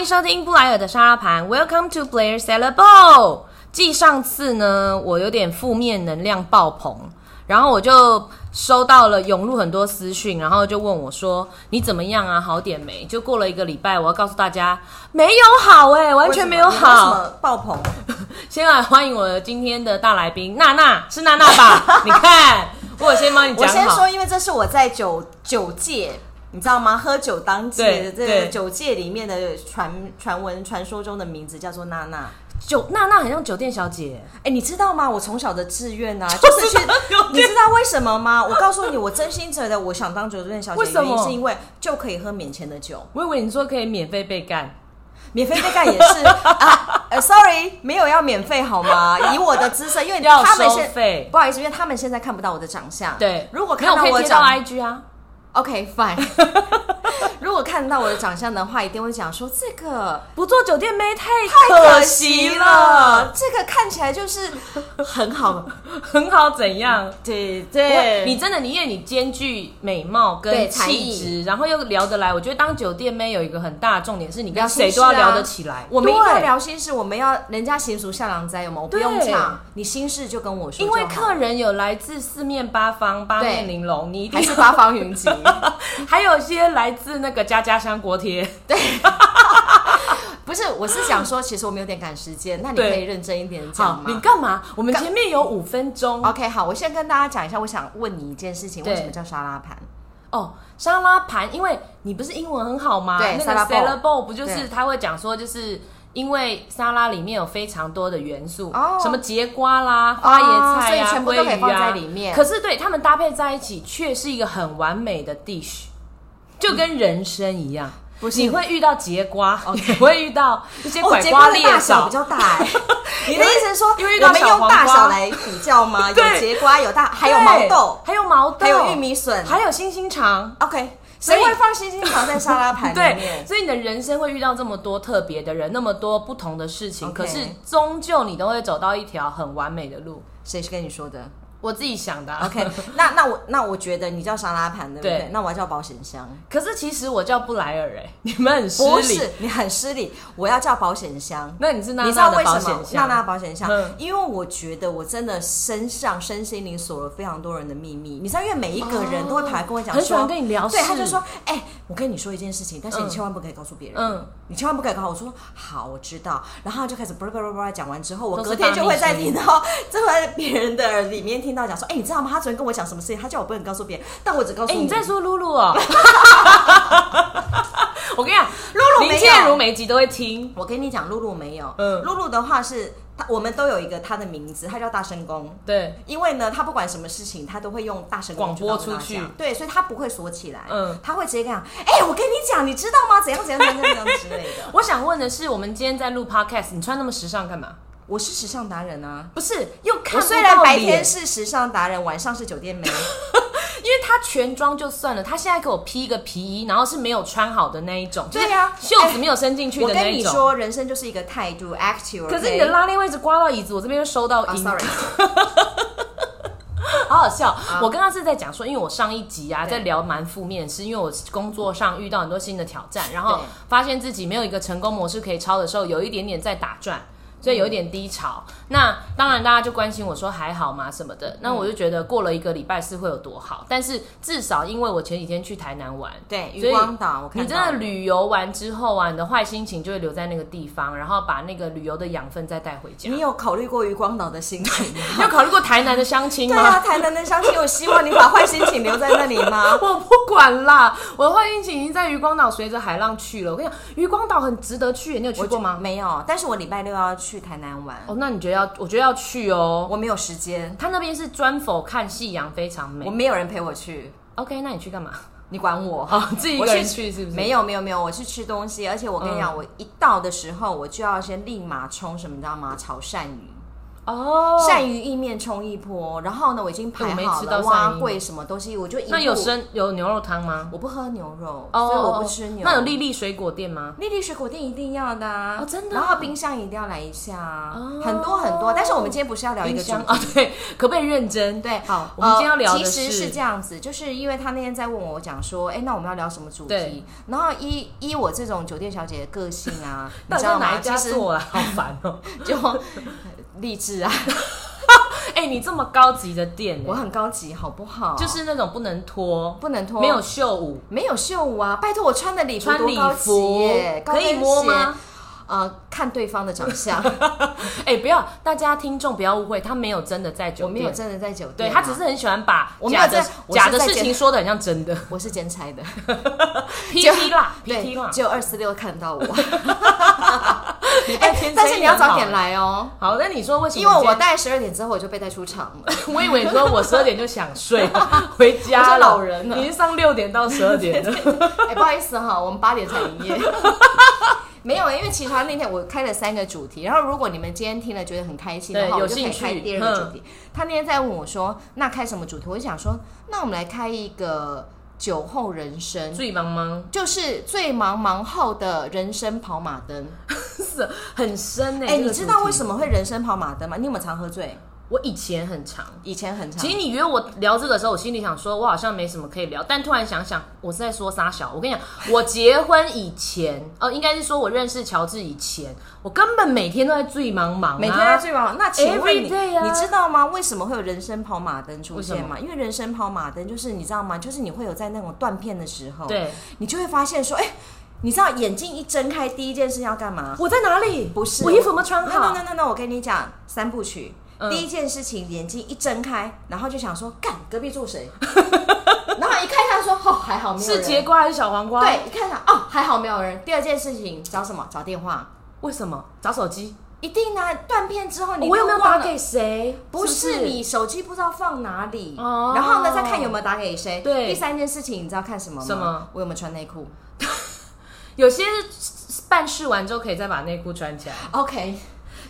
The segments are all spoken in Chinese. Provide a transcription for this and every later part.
迎收听布莱尔的沙拉盘，Welcome to Blair Salad Bowl。继上次呢，我有点负面能量爆棚，然后我就收到了涌入很多私讯，然后就问我说：“你怎么样啊？好点没？”就过了一个礼拜，我要告诉大家，没有好哎、完全没有好。么爆棚？先来欢迎我的今天的大来宾娜娜，是娜娜吧？你看，我先帮你讲好。我先说，因为这是我在酒酒界，你知道吗？喝酒当界的这个酒界里面的传传闻传说中的名字叫做娜娜。酒娜娜很像酒店小姐，哎，你知道吗？我从小的志愿啊，就是去。你知道为什么吗？我告诉你，我真心觉得我想当酒店小姐，原因是因为就可以喝免钱的酒，我以为你说可以免费被干。免费被干也是 啊。呃，sorry，没有要免费好吗？以我的姿色，因为他们现不好意思，因为他们现在看不到我的长相。对，如果看到我可以贴到 IG 啊。OK fine，如果看到我的长相的话，一定会讲说这个不做酒店妹太太可惜惜了，这个看起来就是很好，很好怎样？对对，你真的，你因为你兼具美貌跟气质，然后又聊得来，我觉得当酒店妹有一个很大的重点是你跟谁都要聊得起来。我们一定要，聊心事，我们要人家习俗下郎灾有吗？我不用讲，你心事就跟我说，因为客人有来自四面八方、八面玲珑，你一定还是八方云集。还有一些来自那个家家香锅贴。对 不是，我是想说，其实我们有点赶时间，那你可以认真一点讲，吗你干嘛？我们前面有五分钟 OK，好，我先跟大家讲一下，我想问你一件事情，对为什么叫沙拉盘？哦。沙拉盘，因为你不是英文很好吗？那个对沙拉 salad bowl 不就是他会讲说，就是因为沙拉里面有非常多的元素，哦。什么节瓜啦、花椰菜啊、全部都可以鲑鱼啊。放在里面。可是对他们搭配在一起，却是一个很完美的 dish，就跟人生一样。不是。你会遇到节瓜，你会遇到一些哦，拐瓜的瓜裂枣。大小比，较大哎。你的意思是说，因为我们用大小来比较吗？有对。节瓜，有大，还有毛豆，还有毛豆，还有玉米笋。还有星星肠。OK，谁会放星星肠在沙拉盘里对，面？所以你的人生会遇到这么多特别的人，那么多不同的事情可是终究你都会走到一条很完美的路。谁是跟你说的我自己想的、啊？OK，那那我那我觉得你叫沙拉盘对不对对？那我要叫保险箱。可是其实我叫布莱尔哎、你们很失不礼。是，你很失礼，我要叫保险箱。那你是娜娜的保险箱？娜娜保险箱嗯？因为我觉得我真的身上身心灵锁了非常多人的秘密。你知道，因为每一个人都会跑来跟我讲说，很喜欢跟你聊对，他就说，哎、我跟你说一件事情，但是你嗯千万不可以告诉别人，嗯你千万不可以告诉我。说好，我知道。然后他就开始叭叭叭叭讲完之后，我隔天就会再大秘辛听到，就 会在别人的耳里面听到讲说，哎、你知道吗？他昨天跟我讲什么事情，他叫我不能告诉别人，但我只告诉哎、你。你在说露露哦？我跟你讲，露露没有林建如每集都会听。我跟你讲，露露没有，嗯露露的话是，他我们都有一个他的名字，他叫大声公。对，因为呢，他不管什么事情，他都会用大声公广播出去家对，所以他不会锁起来，嗯他会直接讲，哎、我跟你讲，你知道吗？怎样怎样怎样怎样之类的。我想问的是，我们今天在录 podcast，你穿那么时尚干嘛？我是时尚达人啊，不是，又看不我虽然白天是时尚达人，晚上是酒店妹，因为他全妆就算了，他现在给我披一个皮衣，然后是没有穿好的那一种，对呀就是袖子没有伸进去我的那一种。我跟你说，人生就是一个态度，active。可是你的拉链位置刮到椅子，我这边又收到啊音，，sorry，好好笑。我刚刚是在讲说，因为我上一集啊在聊蛮负面是，因为我工作上遇到很多新的挑战，然后对。发现自己没有一个成功模式可以抄的时候，有一点点在打转。所以有一点低潮，那当然大家就关心我说还好吗什么的，那我就觉得过了一个礼拜是会有多好，但是至少因为我前几天去台南玩，对，渔光岛，你真的旅游完之后啊，你的坏心情就会留在那个地方，然后把那个旅游的养分再带回家。你有考虑过渔光岛的心情吗？你 有考虑过台南的相亲吗？对啊，台南的相亲，我希望你把坏心情留在那里吗？我不管啦，我的坏心情已经在渔光岛随着海浪去了。我跟你讲，渔光岛很值得去，你有去过吗？没有，但是我礼拜六要去台南玩，哦，那你觉得要？我觉得要去哦。我没有时间，他那边是专否看夕阳，非常美。我没有人陪我去，OK，那你去干嘛？你管我？哦，自己一个人去是不是？没有没有没有，我去吃东西，而且我跟你讲，嗯我一到的时候，我就要先立马冲什么，你知道吗？炒鳝鱼。哦，鳝鱼意面冲一波，然后呢，我已经排好了蛙桂什么东西，我就一那有生有牛肉汤吗？我不喝牛肉，哦，所以我不吃牛。那有粒粒水果店吗？丽丽水果店一定要的、啊哦真的然后冰箱一定要来一下啊，哦很多很多。但是我们今天不是要聊一个冰箱啊，对，可不可以认真？对，好，我们今天要聊其实是这样子，就是因为他那天在问我讲说，哎、那我们要聊什么主题？然后依依我这种酒店小姐的个性啊，你知道吗？哪一家其实做啊？好烦哦！就励志啊，哎，你这么高级的店，我很高级，好不好？就是那种不能脱，不能脱，没有秀舞，没有秀舞啊！拜托，我穿的礼服穿礼多高级服耶，高可以摸吗？？呃，看对方的长相，哎，不要，大家听众不要误会，他没有真的在酒我没有，真的在酒店啊，他只是很喜欢把假的假的事情说的很像真的我是兼差的。，PT 啦对，PT 啦，只有二四六看到我，礼拜天但是你要早点来。哦，好，那你说为什么？因为我大概十二点之后我就被带出场了。我以为你说我十二点就想睡回家老人了你是上六点到十二点的，哎，不好意思哈，我们八点才营业。没有，因为其实他那天我开了三个主题，然后如果你们今天听了觉得很开心的话，我就开第二个主题。他那天在问我说：“那开什么主题？”我就想说：“那我们来开一个酒后人生，醉茫茫，就是最茫茫后的人生跑马灯。是很深哎、哎，你知道为什么？会人生跑马灯吗？你有没有常喝醉？我以前很长。以前很长其。实你约我聊这个的时候，我心里想说，我好像没什么可以聊，但突然想想，我是在说撒小。我跟你讲，我结婚以前，哦，应该是说我认识乔治以前，我根本每天都在醉茫茫、啊，每天在醉茫茫。那请问你啊你知道吗？为什么会有人生跑马灯出现吗？因为人生跑马灯就是你知道吗？就是你会有在那种断片的时候，对，你就会发现说，哎、你知道眼睛一睁开，第一件事要干嘛？我在哪里？不是我衣服有没有穿好 no no no no，我跟你讲三部曲。嗯第一件事情，眼睛一睁开，然后就想说，干隔壁住谁？然后一看看说，哦，还好没有是人。节瓜还是小黄瓜？，对，一看看哦，还好没有人。第二件事情找什么？找电话。为什么？找手机？一定啊！断片之后你我有没有打给谁？不是是你手机不知道放哪里，哦然后呢再看有没有打给谁。对第三件事情你知道看什么吗？什么？我有没有穿内裤有些是办事完之后可以再把内裤穿起来。？OK，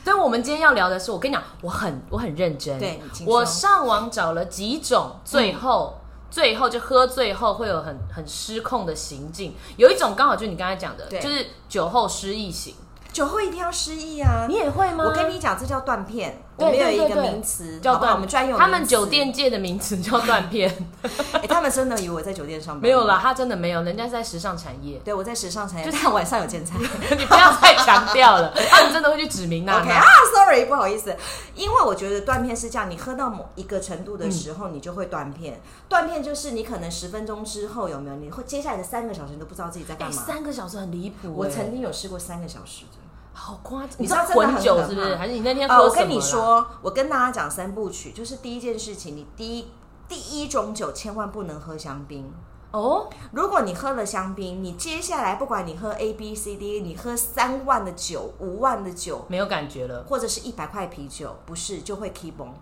但我们今天要聊的是，我跟你讲，我很我很认真。对我上网找了几种，最后、最后就喝醉后会有很很失控的行径。有一种刚好就是你刚才讲的，对就是酒后失忆型。酒后一定要失忆啊！你也会吗？我跟你讲，这叫断片。对我们有一个名词，叫断，我们专有。他们酒店界的名词叫断片。哎，他们真的以为我在酒店上班。没有啦，。他真的没有，人家是在时尚产业。对，我在时尚产业，就他晚上有见菜。你不要再强调了，他们真的会去指名那 OK。啊，Sorry，不好意思，因为我觉得断片是这样，你喝到某一个程度的时候，你就会断片。断片就是你可能十分钟之后有没有？你会接下来的三个小时你都不知道自己在哎，干嘛。三个小时很离谱欸。我曾经有试过三个小时的。好夸张，你你知道知道真的很混酒可是不是？怕还是你那天呃，我喝什么啦？跟你说，我跟大家讲三部曲，就是第一件事情，你第一第一种酒千万不能喝香槟。哦，如果你喝了香槟，你接下来不管你喝 A B C D，你喝三万的酒、五万的酒，没有感觉了。或者是一百块啤酒，不是就会 keep on。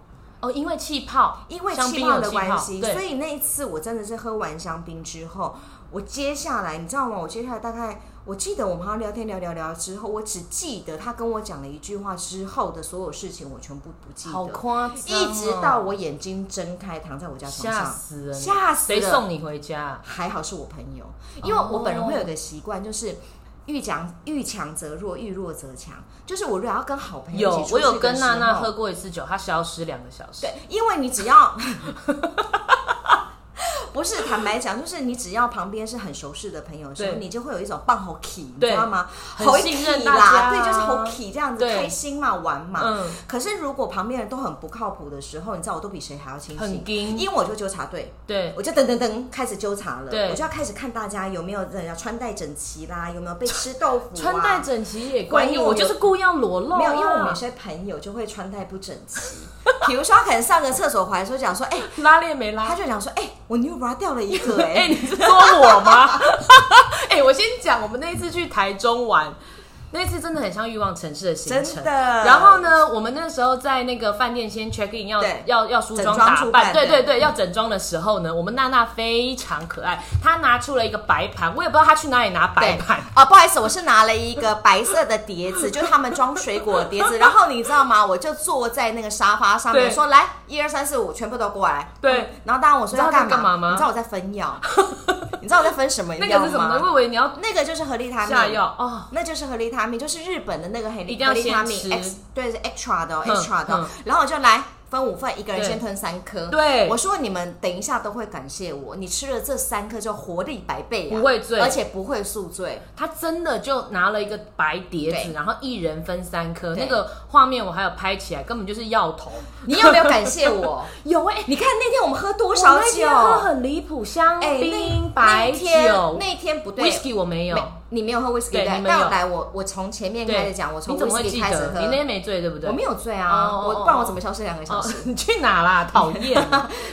哦，因为气泡，因为香气泡的关系，所以那一次我真的是喝完香槟之后，我接下来你知道吗？我接下来大概我记得我们好像聊天聊聊聊之后，我只记得他跟我讲了一句话之后的所有事情，我全部不记得好，夸张哦，一直到我眼睛睁开，躺在我家床吓上，死人，吓死了。谁送你回家？还好是我朋友，因为我本人会有个习惯，就是。遇强遇强则弱，遇弱则强。就是我如果要跟好朋友一有起，出我有去的时跟娜娜喝过一次酒，她消失两个小时。对，因为你只要 不是坦白讲，就是你只要旁边是很熟识的朋友的时候，你就会有一种棒吼 key，你知道吗？很吼一信任啦，家。对，就是吼 key 这样子对。开心嘛，玩嘛。嗯，可是如果旁边人都很不靠谱的时候，你知道我都比谁还要清醒，很惊，因为我就纠察队，对，我就噔噔噔开始纠察了，对。我就要开始看大家有没有人要穿戴整齐啦，有没有被吃豆腐、啊，穿戴整齐也关你，因为我我就是故意要裸露啊，没有，因为我们有些朋友就会穿戴不整齐，比如说他可能上个厕所回来的时候讲说，哎、拉链没拉他。就讲说，哎、我牛 bra 掉了一个、哎、哎，你是说我吗？哎，我先讲，我们那一次去台中玩，那次真的很像欲望城市的行程。真的然后呢，我们那时候在那个饭店先 check in，要要要梳妆打扮，扮对对对对，要整装的时候呢，我们娜娜非常可爱，她拿出了一个白盘，我也不知道她去哪里拿白盘。哦，不好意思，我是拿了一个白色的 碟子，就是他们装水果的碟子。然后你知道吗？我就坐在那个沙发上面，对说来一二三四五，全部都过来。对嗯然后当然我说要干嘛吗你知道我在分药，你知道我在分什么那药个是什么呢？我？以为你要那个就是合利他命下药哦。那就是合利他命，就是日本的那个合利一定要合利他命先吃 X，对，是 extra 的、哦嗯 extra 的然后我就来分五份，一个人先吞三颗。对我说你们等一下都会感谢我，你吃了这三颗就活力百倍啊，不会醉而且不会宿醉。他真的就拿了一个白碟子，然后一人分三颗，那个画面我还有拍起来，根本就是药头。你有没有感谢我？有哎、你看那天我们喝多少酒？那天喝很离谱，香哎，槟、那白天酒、那天不对 whisky 我没有。没你没有喝你没有但来我我从前面开始讲，我从你怎么会 whisky？开始喝。你那天没醉对不对？我没有醉啊，我不然我怎么消失两个小哦时？，你去哪啦？讨厌，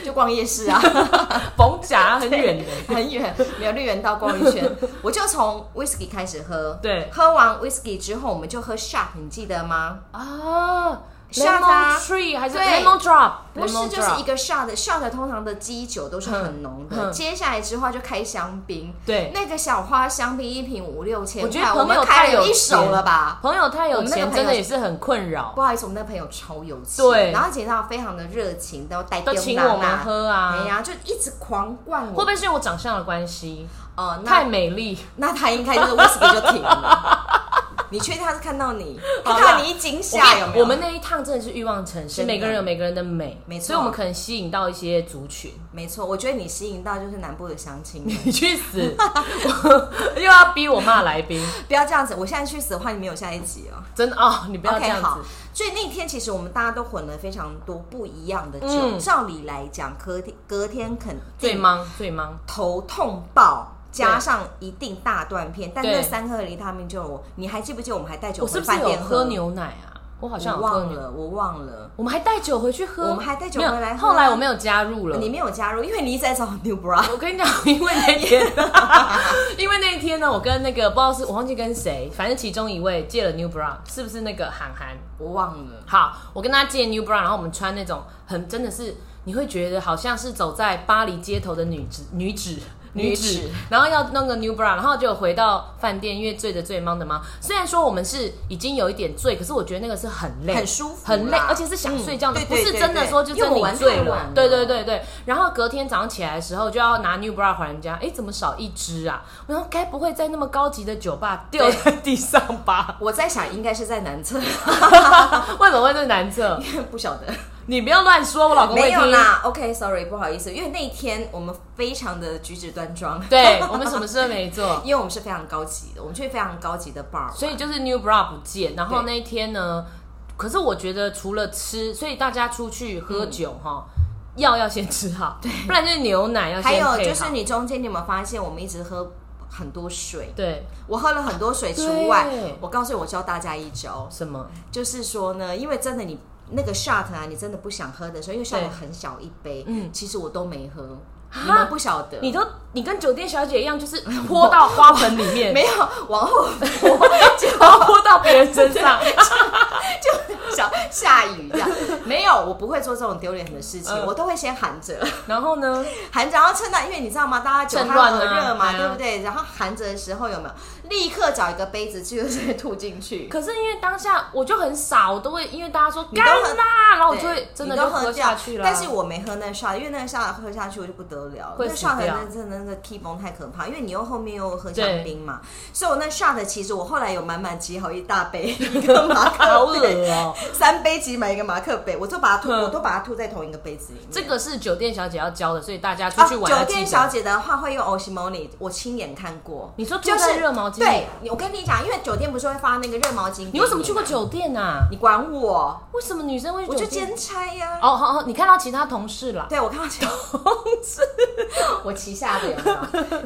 就逛夜市啊，逢甲很远的。很远，没有绿园道逛一圈。我就从 whisky 开始喝，对喝完 whisky 之后，我们就喝 shot，你记得吗？啊，lemon 啊 tree 还是对 lemon drop？不是，就是一个 shot，shot 通常的基酒都是很浓的。接下来之后就开香槟，对。那个小花香槟一瓶五六千我觉得，我朋友太有一手钱了吧？朋友太有钱，真的也是很困扰，不好意思，我们那朋友超有钱，对然后姐到非常的热情，都带都丢请我们喝啊哎。呀，就一直狂灌我。会不会是因为我长相的关系？哦，太美丽，那他应该就是 whisky 就停了。你确定他是看到你，看到你一惊吓有没有？我们那一趟真的是欲望城市，每个人有每个人的美，没错所以我们可能吸引到一些族群。没错，我觉得你吸引到就是南部的乡亲。你去死！我 又要逼我骂来宾，不要这样子，我现在去死的话，你没有下一集哦。真的哦，你不要这样好子。。所以那天其实我们大家都混了非常多不一样的酒。嗯照理来讲，隔天隔天肯定最忙最忙，头痛爆，加上一定大断片。但那三颗维他命就我，你还记不记得我们还带酒回我是不是喝？牛奶啊？我好像忘了，我忘了。我们还带酒回去喝，我们还带酒回来后来我没有加入了。你没有加入，因为你一直在找 New Bra。我跟你讲，因为那天，因为那一天呢，我跟那个不知道是我忘记跟谁，反正其中一位借了 New Bra，是不是那个韩寒？我忘了。好，我跟他借 New Bra，然后我们穿那种很真的是，你会觉得好像是走在巴黎街头的女子女子。女女子子，然后要弄个 new bra，然后就回到饭店，因为醉的醉，忙的忙。虽然说我们是已经有一点醉，可是我觉得那个是很累，很舒服很累，而且是想睡觉的，嗯不是真的对说就真的玩你醉。对对对对。然后隔天早上起来的时候就要拿 new bra 还人家，哎，怎么少一只啊？我说该不会在那么高级的酒吧掉在地上吧？我在想，应该是在南侧，为什么会在男厕？不晓得。你不要乱说，我老公会没有听。啦，OK，Sorry，、不好意思，因为那一天我们非常的举止端庄，对我们什么事都没做。因为我们是非常高级的，我们去非常高级的 bar，所以就是 New Bra 不见，然后对那一天呢，可是我觉得除了吃，所以大家出去喝酒哈、药要先吃好，对不然就是牛奶要先还配好。有就是你中间你有没有发现，我们一直喝很多水？对我喝了很多水除外对，我告诉你，我教大家一招，什么？就是说呢，因为真的你那个 shot 啊，你真的不想喝的时候，因为 shot 很小一杯，嗯。嗯，其实我都没喝，你们不晓得，你都你跟酒店小姐一样，就是泼到花盆里面，没有往后 泼，然后泼到别人身上。就想下雨这样，没有，我不会做这种丢脸的事情，嗯我都会先含着。然后呢？含着，然后趁到，因为你知道吗？大家酒它趁乱啊很热嘛，对不对？然后含着的时候有没有立刻找一个杯子，就是吐进去？可是因为当下我就很傻，我都会因为大家说干啦，然后我就会真的就喝下去了。但是我没喝那个 shot，因为那个 shot 喝下去我就不得了了，那个会死 shot 掉那真的那个 key 崩太可怕，因为你又后面又喝对香槟嘛，所以我那 shot 其实我后来有满满挤好一大杯一个马好克杯，三杯挤满一个马克杯，我就把它吐，嗯我都把它吐在同一个杯子里面。这个是酒店小姐要教的，所以大家出啊，去玩要酒。店小姐的话会用 Oshimoni，我亲眼看过。你说吐就是在热毛巾里对，我跟你讲，因为酒店不是会发那个热毛巾？你为什么去过酒店啊？你管我？为什么女生会去我就？兼差呀、哦，好好，你看到其他同事了？对，我看到其他同事，我旗下的有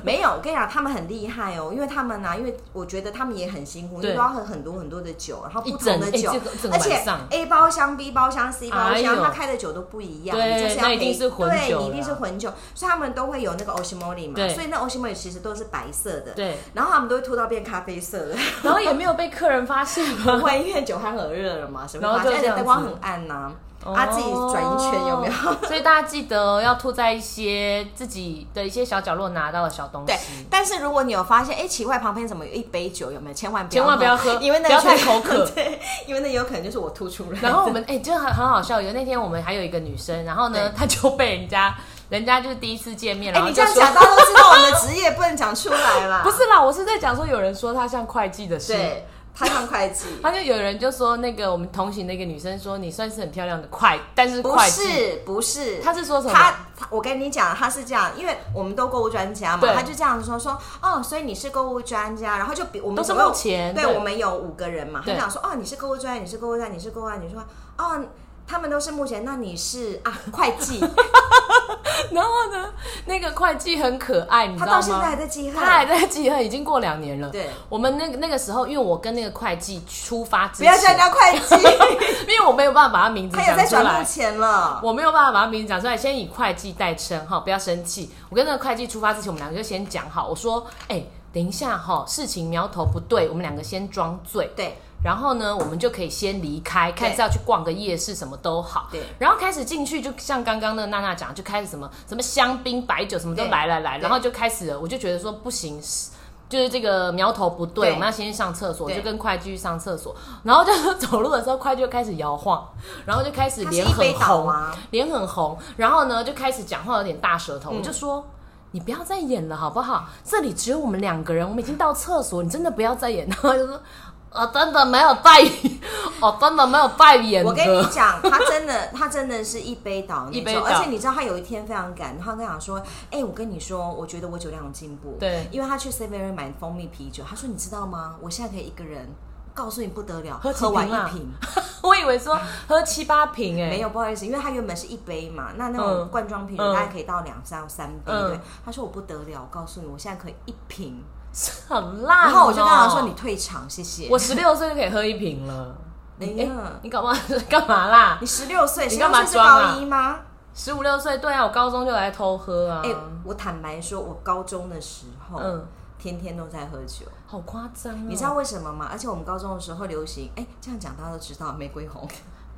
没有？我跟你讲，他们很厉害哦，因为他们呢、因为我觉得他们也很辛苦，因对为都要喝很多很多的酒，然后不同的酒，而且。A 包厢、B 包厢、C 包厢，他开的酒都不一样，对你就是要一定是混对，酒你一定是混酒，所以他们都会有那个 Oshimori 嘛，所以那 Oshimori 其实都是白色的，对，然后他们都会吐到变咖啡色的，然后也没有被客人发现不？会，因为酒酣耳热了嘛，什么发现灯光很暗呐、啊，自己转一圈有没有？哦 所以大家记得哦要吐在一些自己的一些小角落拿到的小东西对西。，但是如果你有发现，哎，奇怪，旁边怎么有一杯酒？有没有？千万不要千万不要喝 因为那不要个太口渴 对，因为那有可能就是我吐出来。然后我们哎、就很很好笑，有那天我们还有一个女生，然后呢，她就被人家，人家就是第一次见面，哎，然后你这样讲，大家都知道我们的职业，不能讲出来啦。不是啦，我是在讲说有人说她像会计的事，对，他当会计，他就有人就说那个我们同行的一个女生说你算是很漂亮的会，但是不会计，是不是，他是说什么？他，他我跟你讲，他是这样，因为我们都购物专家嘛，对。他就这样说说，哦，所以你是购物专家，然后就比我们都是总共目前对对我们有五个人嘛，他对讲说，哦，你是购物专家，你是购物专家，你是购物专家，你说，哦。他们都是目前，那你是 啊会计，然后呢，那个会计很可爱，你知道吗？他到现在还在记恨，他还在记恨，已经过两年了。对，我们那个那个时候，因为我跟那个会计出发之不要叫人前，家会计，因为我没有办法把他名字他有讲出来在转目，前了。我没有办法把他名字讲出来，先以会计代称哈，不要生气。我跟那个会计出发之前，我们两个就先讲好，我说，哎、等一下哈，事情苗头不对，我们两个先装醉，对然后呢，我们就可以先离开，看是要去逛个夜市，什么都好。对然后开始进去，就像刚刚那个娜娜讲，就开始什么什么香槟、白酒，什么都对来来来，然后就开始了，我就觉得说不行。就是这个苗头不对，对我们要先去上厕所，对就跟会计去上厕所，然后就走路的时候，会计就开始摇晃，然后就开始脸很红，吗？脸很红，然后呢就开始讲话有点大舌嗯头，我就说。你不要再演了，好不好？这里只有我们两个人，我们已经到厕所，你真的不要再演。然后就说，我真的没有代，我真的没有代言的。我跟你讲，他真的，他真的是一杯倒那种，一杯倒。而且你知道他有一天非常赶，他跟我讲说，哎、我跟你说，我觉得我酒量有进步，对。因为他去 Seven 买蜂蜜啤酒，他说你知道吗？我现在可以一个人，告诉你不得了，喝喝完一瓶，我以为说喝七八瓶哎、没有，不好意思，因为他原本是一杯嘛，那那种嗯。罐装啤酒嗯。大概可以到两三三杯，嗯。对，他说我不得了，我告诉你，我现在可以一瓶，很烂、哦。然后我就跟他说你退场，谢谢。我十六岁就可以喝一瓶了。哎你、呀哎你干嘛干嘛啦？你十六岁，你干嘛是装啊高一吗？十五六岁，对啊，我高中就来偷喝啊。哎、我坦白说，我高中的时候，嗯天天都在喝酒。好夸张哦！你知道为什么吗？而且我们高中的时候流行，哎、这样讲大家都知道，玫瑰红、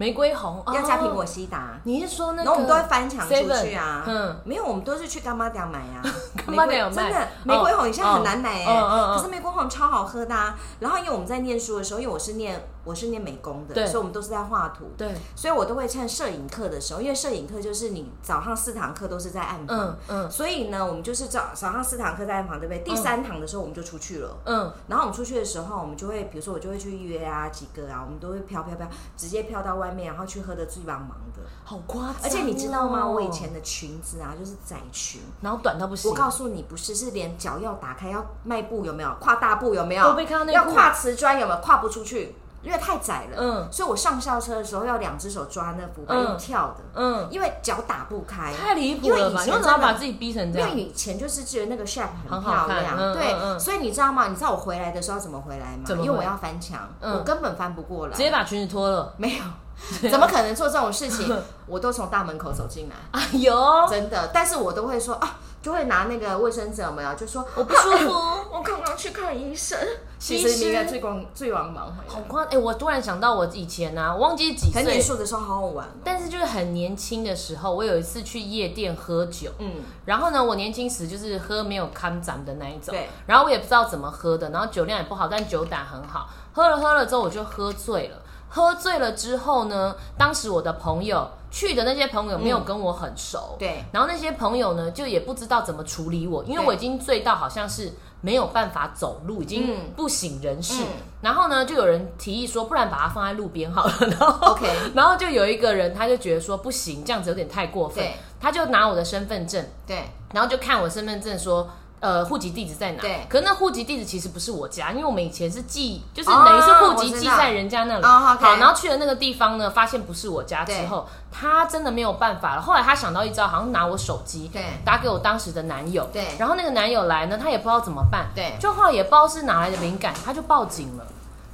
玫瑰红要加苹果哦西达。你是说那个？然后我们都会翻墙出去啊嗯没有，我们都是去干妈店买啊。干妈店有卖玫瑰真的玫瑰红，你现在很难买哎、可是玫瑰红超好喝的啊。然后因为我们在念书的时候，因为我是念我是念美工的，对所以我们都是在画图，对，所以我都会趁摄影课的时候，因为摄影课就是你早上四堂课都是在暗房，嗯嗯所以呢，我们就是早早上四堂课在暗房，对不对？第三堂的时候我们就出去了。嗯，然后我们出去的时候，我们就会，比如说我就会去约啊几个啊，我们都会飘飘飘，直接飘到外面，然后去喝的醉茫茫的。好夸张哦、而且你知道吗？我以前的裙子啊，就是窄裙。然后短到不行，我告诉你，不是，是连脚要打开，要迈步有没有？跨大步有没有？都被看到内裤要跨瓷砖有没有？跨不出去，因为太窄了。嗯所以我上校车的时候要两只手抓那扶把，嗯用跳的，嗯，因为脚打不开。太离谱因为了吧？你以前真的为什么要把自己逼成这样？因为以前就是觉得那个 shape 很很漂亮，对，所以你知道吗？你知道我回来的时候怎么回来吗？因为我要翻墙，嗯我根本翻不过来，直接把裙子脱了。没有，怎么可能做这种事情？我都从大门口走进来，哎呦，真的。但是我都会说啊，就会拿那个卫生纸有没有？就说我不舒服。我刚刚去看医生。其其实实你应该最光最忙忙回来。好夸！哎、我突然想到我以前呢、啊，我忘记几岁念书的时候好好玩哦。但是就是很年轻的时候，我有一次去夜店喝酒，嗯，然后呢，我年轻时就是喝没有看展的那一种，对，然后我也不知道怎么喝的，然后酒量也不好，但酒胆很好，喝了喝了之后我就喝醉了。喝醉了之后呢，当时我的朋友去的那些朋友没有跟我很熟，对，然后那些朋友呢就也不知道怎么处理我，因为我已经醉到好像是没有办法走路，已经嗯。不省人事。嗯。然后呢，就有人提议说，不然把它放在路边好了。然后 OK 然后就有一个人他就觉得说不行，这样子有点太过分，他就拿我的身份证，对，然后就看我身份证说。呃，户籍地址在哪？对。可是那户籍地址其实不是我家，因为我们以前是寄，就是哦等于是户籍寄在人家那里。哦，OK。好，然后去了那个地方呢，发现不是我家之对。后，他真的没有办法了。后来他想到一招，好像拿我手机，对。打给我当时的男友，对。然后那个男友来呢，他也不知道怎么办，对。就后来也不知道是哪来的灵感，他就报警了。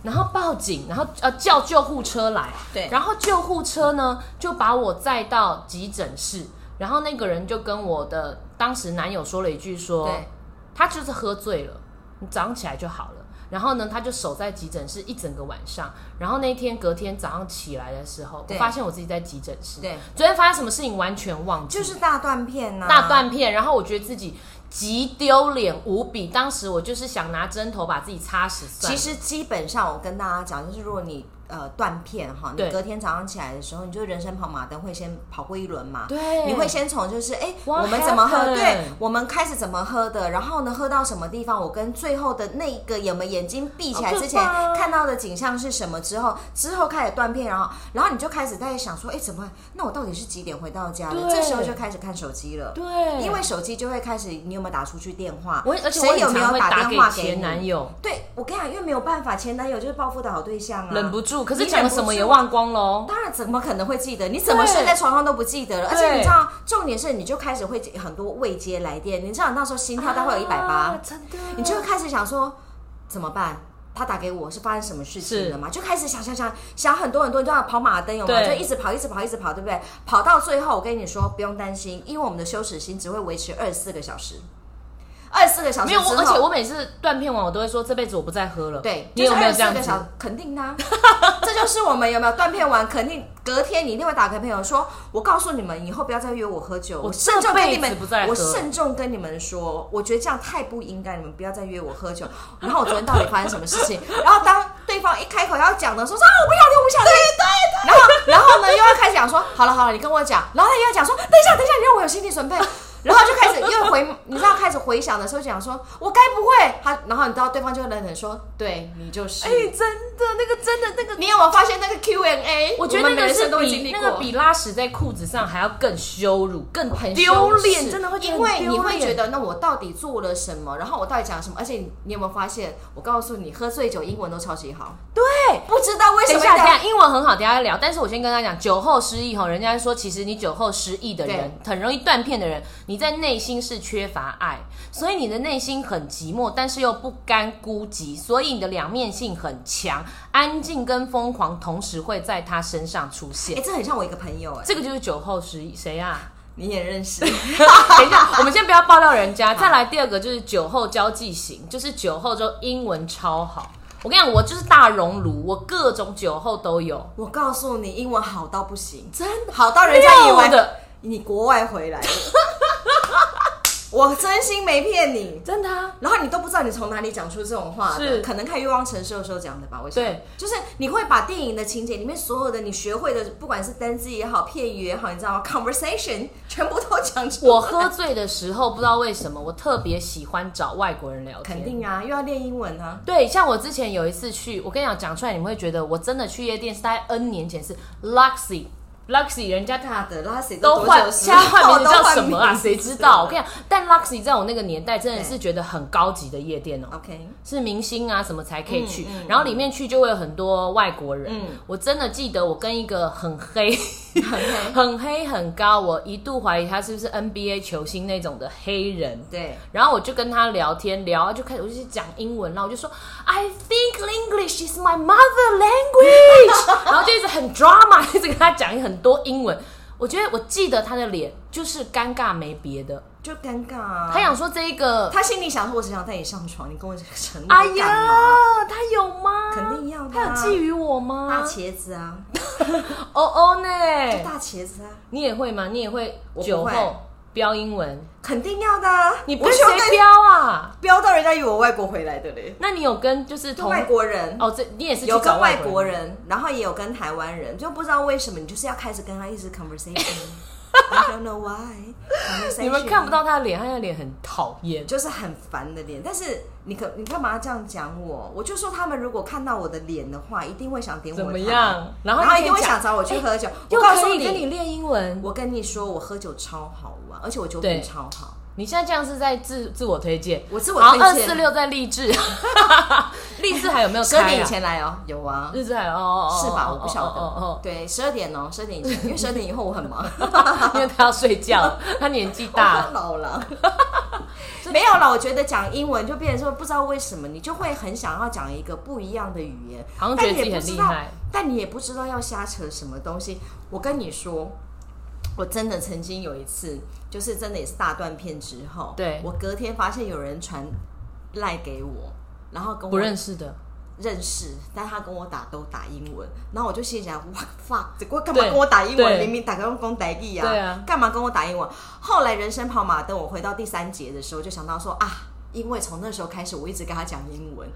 然后报警，然后呃叫救护车来，对。然后救护车呢就把我载到急诊室，然后那个人就跟我的当时男友说了一句说对，他就是喝醉了，你早上起来就好了。然后呢，他就守在急诊室一整个晚上。然后那天隔天早上起来的时候，我发现我自己在急诊室。对，昨天发生什么事情完全忘记，就是大断片呐、大断片。然后我觉得自己极丢脸无比。当时我就是想拿针头把自己插死算了。其实基本上，我跟大家讲，就是如果你呃断片哈，你隔天早上起来的时候，你就人生跑马灯会先跑过一轮嘛。对你会先从就是哎我们怎么喝？对，我们开始怎么喝的？然后呢，喝到什么地方？我跟最后的那个有没有眼睛闭起来之前看到的景象是什么？之后之后开始断片，然后然后你就开始在想说，哎，怎么会？那我到底是几点回到家的？这时候就开始看手机了。对，因为手机就会开始，你有没有打出去电话？我而且我谁有没有打电话给前男友，对，我跟你讲，因为没有办法，前男友就是报复的好对象啊，忍不住，可是你讲了什么也忘光喽。当然，怎么可能会记得？你怎么睡在床上都不记得了？而且你知道，重点是你就开始会很多未接来电，你知道那时候心跳大概有一百八啊，真的，你就会开始想说怎么办？他打给我是发生什么事情了嘛？就开始想想想想很多很多，你知道跑马灯有吗？对就一直跑，一直跑，一直跑，对不对？跑到最后，我跟你说不用担心，因为我们的羞耻心只会维持二十四个小时。二十四个小时没有，我而且我每次断片完，我都会说这辈子我不再喝了。对，你有没有这样子就是24个小？时肯定的啊、这就是我们有没有断片完，肯定隔天你一定会打给朋友说，我告诉你们，以后不要再约我喝酒。我慎重跟你们我慎重跟你们说，我觉得这样太不应该，你们不要再约我喝酒。然后我昨天到底发生什么事情？然后当对方一开口要讲的时候，说啊，我不想听，我不想听。对对对。然后然后呢，又要开始讲说，好了好了，你跟我讲。然后他又要讲说，等一下等一下，你让我有心理准备。然后就开始又回，你知道开始回想的时候讲说，我该不会他，然后你知道对方就会冷冷说，对你就是。哎，真的，那个真的那个，你有没有发现那个 Q&A？我觉得那个是生都那个比拉屎在裤子上还要更羞辱、更很丢羞脸，耻真的会因为你会觉得，那我到底做了什么？然后我到底讲什么？而且你你有没有发现？我告诉你，喝醉酒英文都超级好，对。不知道为什么等一下，英文很好，等一下再聊。但是我先跟他讲，酒后失忆哈，人家说其实你酒后失忆的人，很容易断片的人，你在内心是缺乏爱，所以你的内心很寂寞，但是又不甘孤寂，所以你的两面性很强，安静跟疯狂同时会在他身上出哎、现。这很像我一个朋友哎、这个就是酒后失忆，谁啊？你也认识？等一下，我们先不要爆料人家。再来第二个就是酒后交际型，就是酒后就英文超好。我跟你讲，我就是大熔炉，我各种酒后都有。我告诉你，英文好到不行，真的好到人家以为的你国外回来的。我真心没骗你。真的啊，然后你都不知道你从哪里讲出这种话的，是可能看《欲望城市》的时候讲的吧？我想，对，就是你会把电影的情节里面所有的你学会的，不管是单字也好、片语也好，你知道吗？conversation 全部都讲出来。我喝醉的时候，不知道为什么，我特别喜欢找外国人聊天。肯定啊，又要练英文啊。对，像我之前有一次去，我跟你讲，讲出来你们会觉得我真的去夜店是在 N 年前是 Luxy。Luxy 人家他的 Luxy 都换，现在换名字叫什么啊？谁知道？我跟你讲，但 Luxy 在我那个年代真的是觉得很高级的夜店哦、OK，是明星啊什么才可以去，嗯嗯。然后里面去就会有很多外国人。嗯。我真的记得我跟一个很黑、很黑。很高，我一度怀疑他是不是 NBA 球星那种的黑人。对，然后我就跟他聊天，聊就开始我就讲英文，然后我就说 I think English is my mother language，然后就一直很 drama，一直跟他讲很多英文。我觉得我记得他的脸就是尴尬没别的，就尴尬啊。他想说这一个，他心里想说，我只想带你上床，你跟我承诺哎？呀，他有吗？肯定要的他有啊觊觎我吗大？茄子啊，哦哦呢，就大茄子啊，你也会吗？你也会酒后飙英文？肯定要的啊。你跟我喜欢谁飙啊？飙到人家以为我外国回来的嘞？那你有跟就是同就外国人。哦，这你也是有跟外国人，然后也有跟台湾人，就不知道为什么你就是要开始跟他一直 conversation。I don't know why。你们看不，到他的脸，他的脸很讨厌。就是很烦的脸。但是你可你干嘛这样讲我？我就说他们如果看到我的脸的话，一定会想点我怎么样？然后一定会想找我去喝酒。我又告诉你跟你练英文。我跟你说，我喝酒超好玩，而且我酒对品超好。你现在这样是在自自我推荐。我自我好，推荐二四六在励志，励志还有没有开啊十二点以？前来哦，有啊，日志还有哦哦，哦是吧？哦我不晓得。哦哦对，十二点哦，十二点以前，因为十二点以后我很忙，哦，因为他要睡觉，他年纪大老了。没有了，我觉得讲英文就变成说，不知道为什么你就会很想要讲一个不一样的语言，好像觉得自己很厉害，但你也不知道要瞎扯什么东西。我跟你说，我真的曾经有一次，就是真的也是大断片之后，对我隔天发现有人传赖给我，然后跟我不认识的。认识，但他跟我打都打英文，然后我就心想，哇，fuck，这我干嘛跟我打英文？明明打个用公台语啊，对啊，干嘛跟我打英文？后来人生跑马灯，我回到第三节的时候，就想到说啊，因为从那时候开始，我一直跟他讲英文。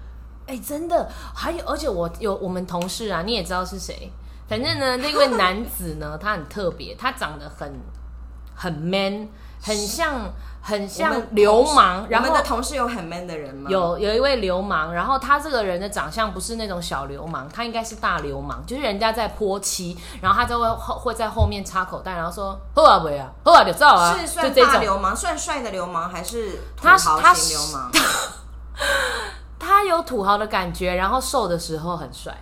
哎，真的，还有，而且我有我们同事啊，你也知道是谁，反正呢，那位男子呢，他很特别，他长得很很 man，很像。很像流氓，然后我们的同事有很 man 的人吗？有有一位流氓，然后他这个人的长相不是那种小流氓，他应该是大流氓，就是人家在泼漆，然后他就会后会在后面插口袋，然后说喝啊喂啊喝啊就照啊，是算大流氓，算帅的流氓还是土豪型流氓？他有土豪的感觉，然后瘦的时候很帅。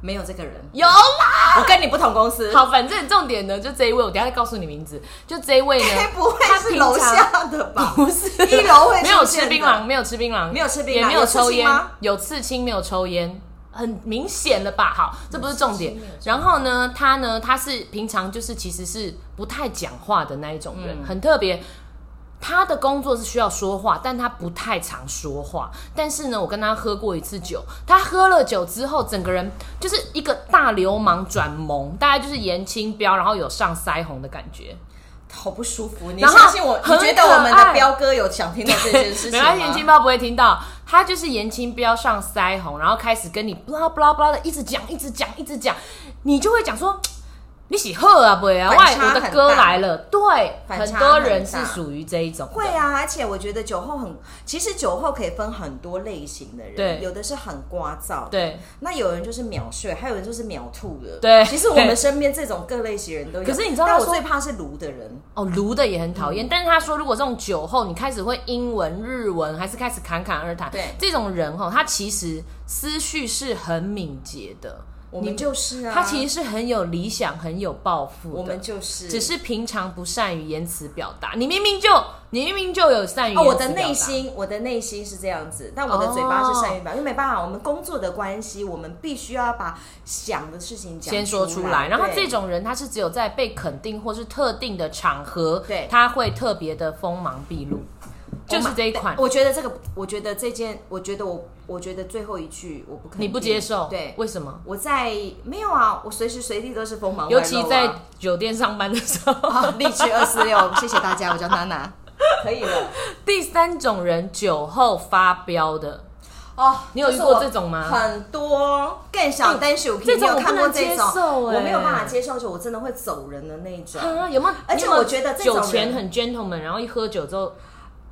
没有这个人，有啦！我跟你不同公司。好，反正重点呢，就这一位，我等下再告诉你名字。就这一位呢，不会是楼下的吧？不是，一楼会没有吃槟榔，没有吃槟榔，没有吃槟榔，也没有抽烟，有刺青，没有抽烟，很明显了吧？好，这不是重点。然后呢，他呢，他是平常就是其实是不太讲话的那一种人，很特别。他的工作是需要说话，但他不太常说话。但是呢，我跟他喝过一次酒，他喝了酒之后，整个人就是一个大流氓转萌，大概就是颜清标，然后有上腮红的感觉，好不舒服。你相信我？你觉得我们的彪哥有想听到这件事情吗？颜清标不会听到，他就是颜清标上腮红，然后开始跟你布拉布拉布拉的一直讲，一直讲，一直讲，你就会讲说。你喜喝啊不啊？外国的歌来了，对，很多人是属于这一种。会啊，而且我觉得酒后很，其实酒后可以分很多类型的人，对，有的是很聒噪，对，那有人就是秒睡，还有人就是秒吐的，对。其实我们身边这种各类型人都有，可是你知道，我最怕是卢的人。哦，卢的也很讨厌。但是他说，如果这种酒后你开始会英文、日文，还是开始侃侃而谈，对，这种人哈，他其实思绪是很敏捷的。我们就是啊，他其实是很有理想、很有抱负的。我们就是，只是平常不善于言辞表达。你明明就，你明明就有善于。哦，我的内心，我的内心是这样子，但我的嘴巴是善于表达。因为没办法，我们工作的关系，我们必须要把想的事情先说出来。然后这种人，他是只有在被肯定或是特定的场合，对，他会特别的锋芒毕露。就是这一款，我觉得这个，我觉得这件，我觉得我，我觉得最后一句我不可你不接受，对，为什么？我在没有啊，我随时随地都是锋芒，尤其在酒店上班的时候。励志二四六，谢谢大家，我叫娜娜，可以了。第三种人酒后发飙的哦，你有遇过这种吗？很多，更小单手皮，这种我看过这种，我没有办法接受，就我真的会走人的那种。有没有？而且我觉得酒前很 gentleman，然后一喝酒之后。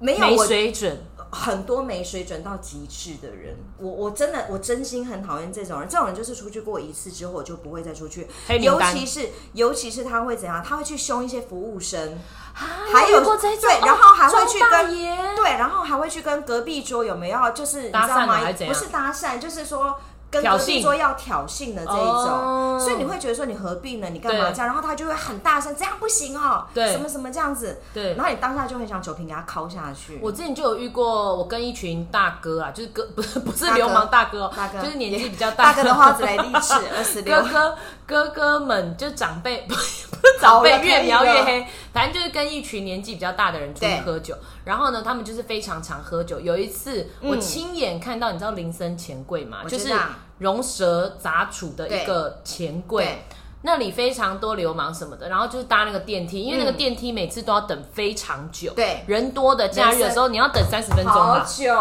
没有没水准，很多没水准到极致的人，我我真的我真心很讨厌这种人。这种人就是出去过一次之后，我就不会再出去。尤其是尤其是他会怎样？他会去凶一些服务生，还有对，然后还会去跟对，然后还会去跟隔壁桌有没有就是你知道吗？不是搭讪，就是说。跟隔壁说要挑衅的这一种，所以你会觉得说你何必呢？你干嘛这样？然后他就会很大声，这样不行哦，什么什么这样子。对，然后你当下就很想酒瓶给他敲下去。我之前就有遇过，我跟一群大哥啊，就是哥不是不是流氓大哥，大哥就是年纪比较大。大哥的话只来励志 二十六。哥哥哥哥们就长辈，不是长辈越描越黑，反正就是跟一群年纪比较大的人出去喝酒。然后呢，他们就是非常常喝酒。有一次我亲眼看到，你知道林森钱柜吗？就是。龙蛇杂处的一个钱柜，那里非常多流氓什么的，然后就是搭那个电梯，因为那个电梯每次都要等非常久，对，人多的假日的时候，你要等三十分钟吧，好久，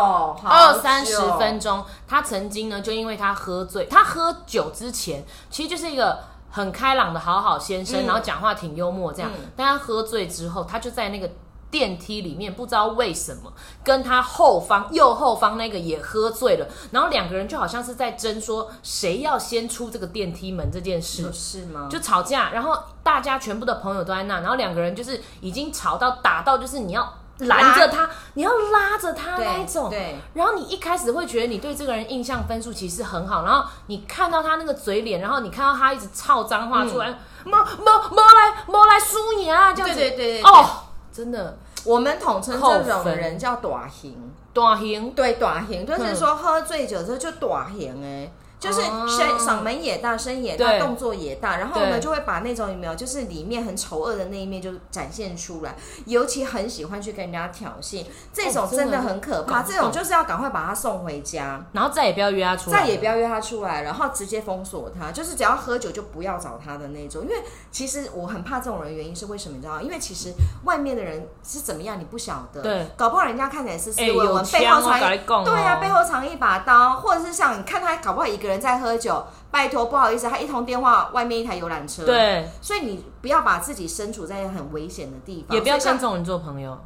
二三十分钟。他曾经呢，就因为他喝醉，他喝酒之前其实就是一个很开朗的好好先生，然后讲话挺幽默这样，但他喝醉之后，他就在那个。电梯里面不知道为什么，跟他后方右后方那个也喝醉了，然后两个人就好像是在争说谁要先出这个电梯门这件事，是吗？就吵架，然后大家全部的朋友都在那，然后两个人就是已经吵到打到，就是你要拦着他，你要拉着他那一种，对。然后你一开始会觉得你对这个人印象分数其实很好，然后你看到他那个嘴脸，然后你看到他一直操脏话出来，摸摸摸来摸来输你啊，这样子，对对对，哦。真的，我们统称扣这种人叫短型，短型。对，短型就是嗯。说喝醉酒之后就短型哎。就是哦声嗓门也大，声也大，动作也大，然后对呢就会把那种有没有，就是里面很丑恶的那一面就展现出来，尤其很喜欢去跟人家挑衅，这种哦真的很可怕，这种就是要赶快把他送回家，然后再也不要约他出来，再也不要约他出来，然后直接封锁他，就是只要喝酒就不要找他的那种。因为其实我很怕这种人，原因是为什么？你知道吗？因为其实外面的人是怎么样，你不晓得。对，搞不好人家看起来斯斯哎文文，背后藏一对呀、背后藏一把刀，或者是像你看他搞不好一个人在喝酒，拜托不好意思，他一通电话，外面一台游览车。，对，所以你不要把自己身处在很危险的地方，也不要像跟这种人做朋友。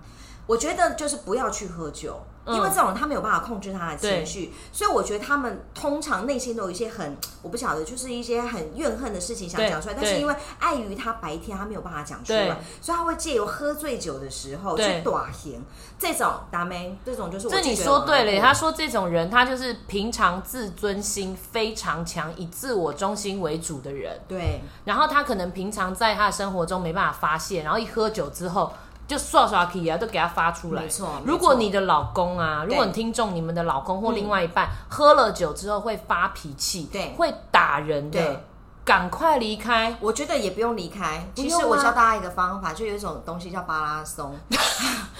我觉得就是不要去喝酒，嗯因为这种人他没有办法控制他的情绪，所以我觉得他们通常内心都有一些很我不晓得，就是一些很怨恨的事情想对讲出来，但是因为碍于他白天他没有办法讲出对来，所以他会借由喝醉酒的时候去短行。这种达妹，这种就是我这你说对了，了。他说这种人，他就是平常自尊心非常强，以自我中心为主的人。对然后他可能平常在他的生活中没办法发泄，然后一喝酒之后就刷刷气啊，都给他发出来。没错如果你的老公啊，如果你听众你们的老公或另外一半、喝了酒之后会发脾气，对会打人对的，赶快离开。我觉得也不用离开。其实我教大家一个方法，就有一种东西叫巴拉松，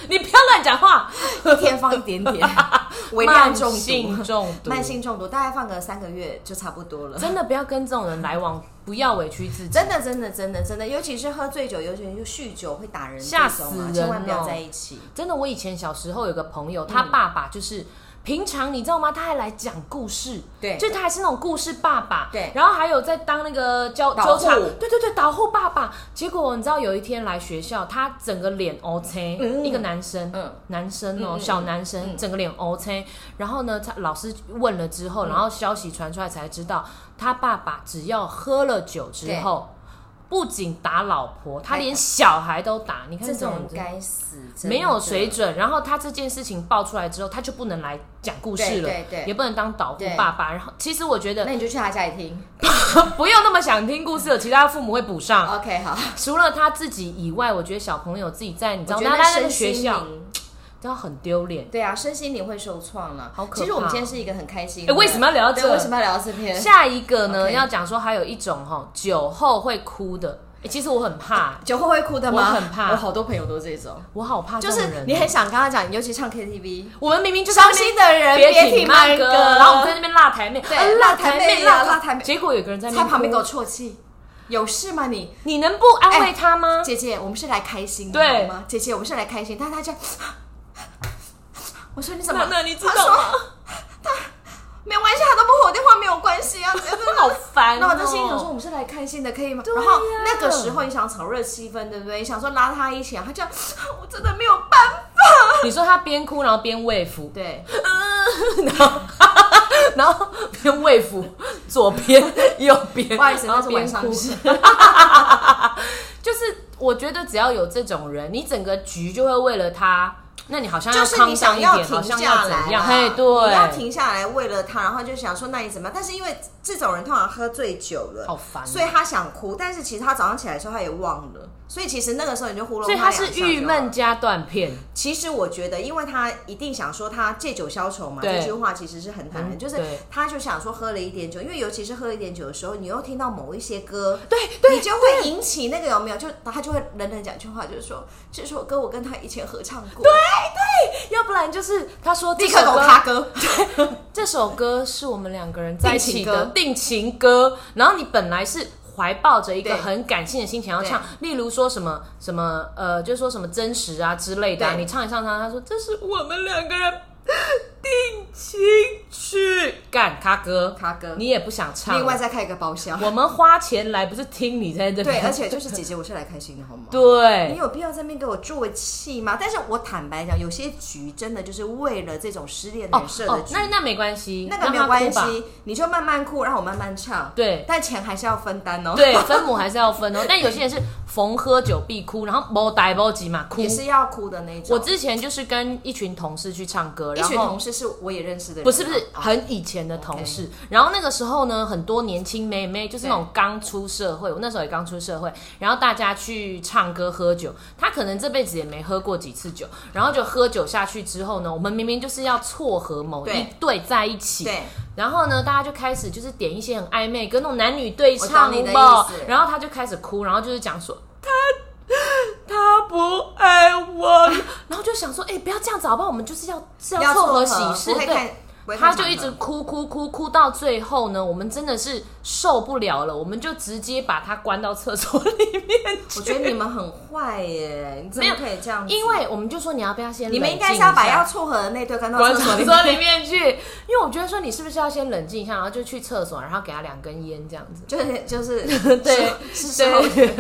你不要乱讲话，一天放一点点，微量慢中性毒。中毒，慢性中毒大概放个三个月就差不多了。真的不要跟这种人来往，不要委屈自己。真的，真的，真的，真的，尤其是喝醉酒，尤其是酗酒会打人这吓死人千万不要哦在一起。真的，我以前小时候有个朋友，他爸爸就是。平常你知道吗？他还来讲故事，对就他还是那种故事爸爸，对。然后还有在当那个交导纠察，对对对，导护爸爸。结果你知道有一天来学校，他整个脸 O C，、嗯。一个男生，嗯。男生哦，小男生，嗯。整个脸 O C。然后呢，他老师问了之后，然后消息传出来才知道，他爸爸只要喝了酒之后，不仅打老婆，他连小孩都打。你看这种该死，没有水。准。然后他这件事情爆出来之后，他就不能来讲故事了，对对对也不能当导护爸爸。然后其实我觉得那你就去他家里听。不用那么想听故事了，其他父母会补上。OK，好。除了他自己以外，我觉得小朋友自己在你知道，我觉得他在那个身学校，这样很丢脸。对啊，身心灵会受创了。好可怕其实我们今天是一个很开心哎，的。为什么要聊到对，这？为什么要聊到这篇？下一个呢要讲说还有一种哈酒后会哭的，哎，其实我很怕，酒后会哭的吗？我很怕我好多朋友都这种，我好怕就。是你很想跟他讲，尤其唱 KTV，我们明明就是伤心的人别听慢歌，然后我们在那边辣台妹，对啊辣台妹辣啊辣台妹结果有个人在那边在旁边给我哭啜泣，有事吗你？你能不安慰他吗？姐姐，我们是来开心的，对吗？姐姐，我们是来开心，但他这样，我说你怎么？娜娜你知他说道吗？没关系，他都不回我电话，没有关系啊，真的好烦哦。那我在心里想说，我们是来开心的，可以吗？然后那个时候你想炒热气氛，对不对？你想说拉他一起啊，他这样，我真的没有办法。你说他边哭然后边喂服，对，然后然后边喂服左边右边，不好意思，然后那是晚边哭。上事。就是我觉得只要有这种人，你整个局就会为了他，那你好像就是你想要停下来怎样？啦嘿，对，你要停下来为了他，然后就想说那你怎么样？但是因为这种人通常喝醉酒了，好烦哦所以他想哭，但是其实他早上起来的时候他也忘了，所以其实那个时候你就糊弄所以他是郁闷。加断片，其实我觉得，因为他一定想说他借酒消愁嘛，这句话其实是很坦然，嗯就是他就想说喝了一点酒，因为尤其是喝一点酒的时候，你又听到某一些歌，对对你就会引起那个有没有？就他就会冷冷讲一句话，就是说这首歌我跟他以前合唱过，对，要不然就是他说这首歌卡歌，这首歌是我们两个人在一起的定定情歌，然后你本来是怀抱着一个很感性的心情要唱，例如说什么什么呃，就是说什么真实啊之类的、啊，你唱一唱唱，他说这是我们两个人定情曲，干咖哥，咖哥，你也不想唱，另外再开一个包厢。我们花钱来不是听你在这边，对，而且 就是姐姐，我是来开心的，好吗？对你。有必要在那边给我做气吗？但是我坦白讲，有些局真的就是为了这种失恋哦人设的哦，局，那那没关系，那个没有关。系，你就慢慢哭，然后我慢慢唱。对但钱还是要分担哦。，对，分母还是要分哦。但有些人是逢喝酒必哭，然后无呆无急嘛哭也。是要哭的那种。我之前就是跟一群同事去唱歌，一然后群同事是我也认识的不是不是，哦很以前的同事。然后那个时候呢，很多年轻妹妹，就是那种刚出社会，我那时候也刚出社会，然后大家去唱歌喝酒，她可能这辈子也没喝过几次酒，然后就喝酒下去之后呢，我们明明就是要撮合某一对对在一起，对，然后呢，大家就开始就是点一些很暧昧，跟那种男女对唱，懂你的有没有意思然后他就开始哭，然后就是讲说他 他不爱我，然后就想说，哎、不要这样子好不好？我们就是要是要凑合喜事，对他就一直哭哭哭哭到最后呢，我们真的是受不了了，我们就直接把他关到厕所里面去。我觉得你们很坏耶，你怎么可以这样子？因为我们就说你要不要先你们应该是要把要撮合的那对关到关厕所里面，去，因为我觉得说你是不是要先冷静一下，然后就去厕所，然后给他两根烟这样子。就是就是对 是对，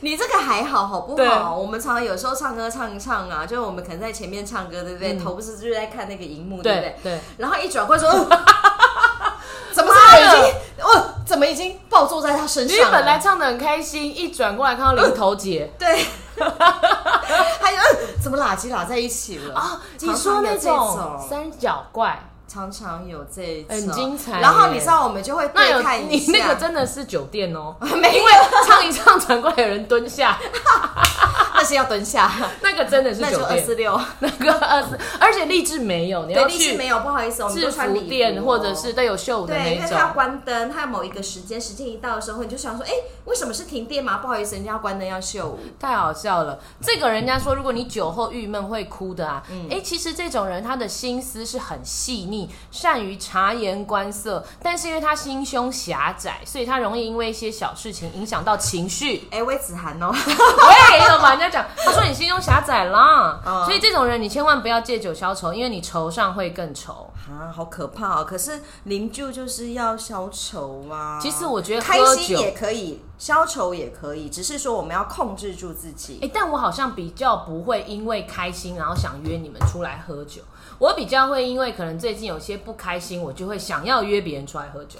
你这个还好，好不好？我们常常有时候唱歌唱一唱啊，就是我们可能在前面唱歌，对不对？嗯头不是就是在看那个荧幕，对不对？对？对，然后一转过来说，呃 怎么这个已经，哦，怎么已经暴坐在他身你上了？本来唱的很开心，一转过来看到零头姐。对，还有、呃怎么拉鸡拉在一起了？啊，你常说那种。三角怪，常常有这一种。很精彩然后你知道，我们就会那有对看一你下，那个真的是酒店哦，没有，唱一唱转过来有人蹲下，那 是要蹲下，那个真的是那就酒店，二四六。那个二四，而且励志没有，你对，要去励志没有，不好意思，我们制服都穿礼或者是都有秀的对，那因为他要种。关灯，他某一个时间，时间一到的时候，你就想说，哎，为什么是停电嘛？不好意思，人家要关灯要秀舞。太好笑了！这个人家说，如果你酒后郁闷会哭的啊，嗯哎、其实这种人他的心思是很细腻，善于察言观色，但是因为他心胸狭窄，所以他容易因为一些小事情影响到情绪。哎，魏子涵哦，我也有把人家讲，他说你心胸狭窄啦，嗯所以这种人你千万不要借酒消愁，因为你愁上会更愁。啊，好可怕哦！可是灵柩就是要消愁啊。其实我觉得开心也可以，消愁也可以，只是说我们要控制住自己。哎、但我好像比较不会因为开心，然后想约你们出来喝酒。我比较会因为可能最近有些不开心，我就会想要约别人出来喝酒。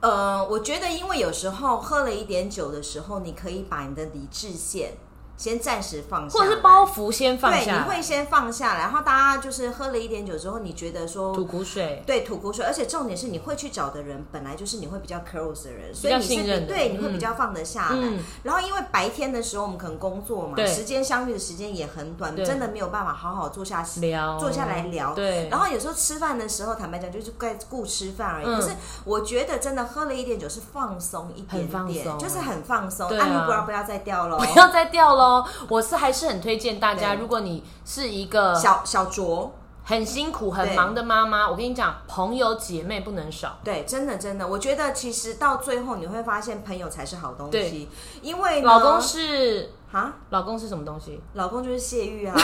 呃，我觉得因为有时候喝了一点酒的时候，你可以把你的理智线先暂时放下，或者是包袱先放对，下。对，你会先放下来，然后大家就是喝了一点酒之后，你觉得说吐苦水。对，吐苦水，而且重点是你会去找的人，本来就是你会比较 close 的人，所以你是信任的对，你会嗯比较放得下来。嗯。然后因为白天的时候我们可能工作嘛，对。时间相遇的时间也很短，对。真的没有办法好好坐下聊。坐下来聊。对，然后有时候吃饭的时候，坦白讲就是该顾吃饭而已。嗯。可是我觉得真的喝了一点酒是放松一点很放点，松。就是很放松。对啊。你不要不要再掉了哦，不要再掉喽。我是还是很推荐大家，如果你是一个小小卓。很辛苦、很忙的妈妈，我跟你讲，朋友姐妹不能少。对，真的真的，我觉得其实到最后你会发现，朋友才是好东对西。因为老公是啊，老公是什么东西？老公就是谢玉啊，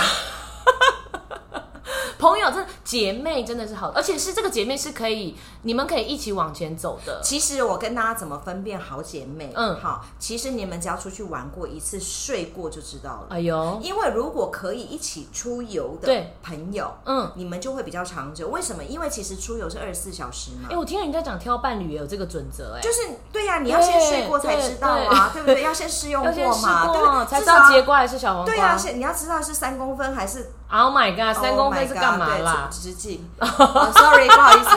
朋友真的姐妹真的是好，而且是这个姐妹是可以，你们可以一起往前走的。其实我跟大家怎么分辨好姐妹，嗯好，其实你们只要出去玩过一次，睡过就知道了。哎呦，因为如果可以一起出游的对朋友，嗯，你们就会比较长久。为什么？因为其实出游是二十四小时嘛哎、。我听人家讲挑伴侣也有这个准则、哎，就是对呀、你要先睡过才知道啊，对不对？要先试用 过嘛，对不过对？才知道节瓜还是小黄瓜。对呀、是你要知道是三公分还是 Oh my god，三公 Oh 分是干嘛啦？对直直径。哦 Sorry，不好意思，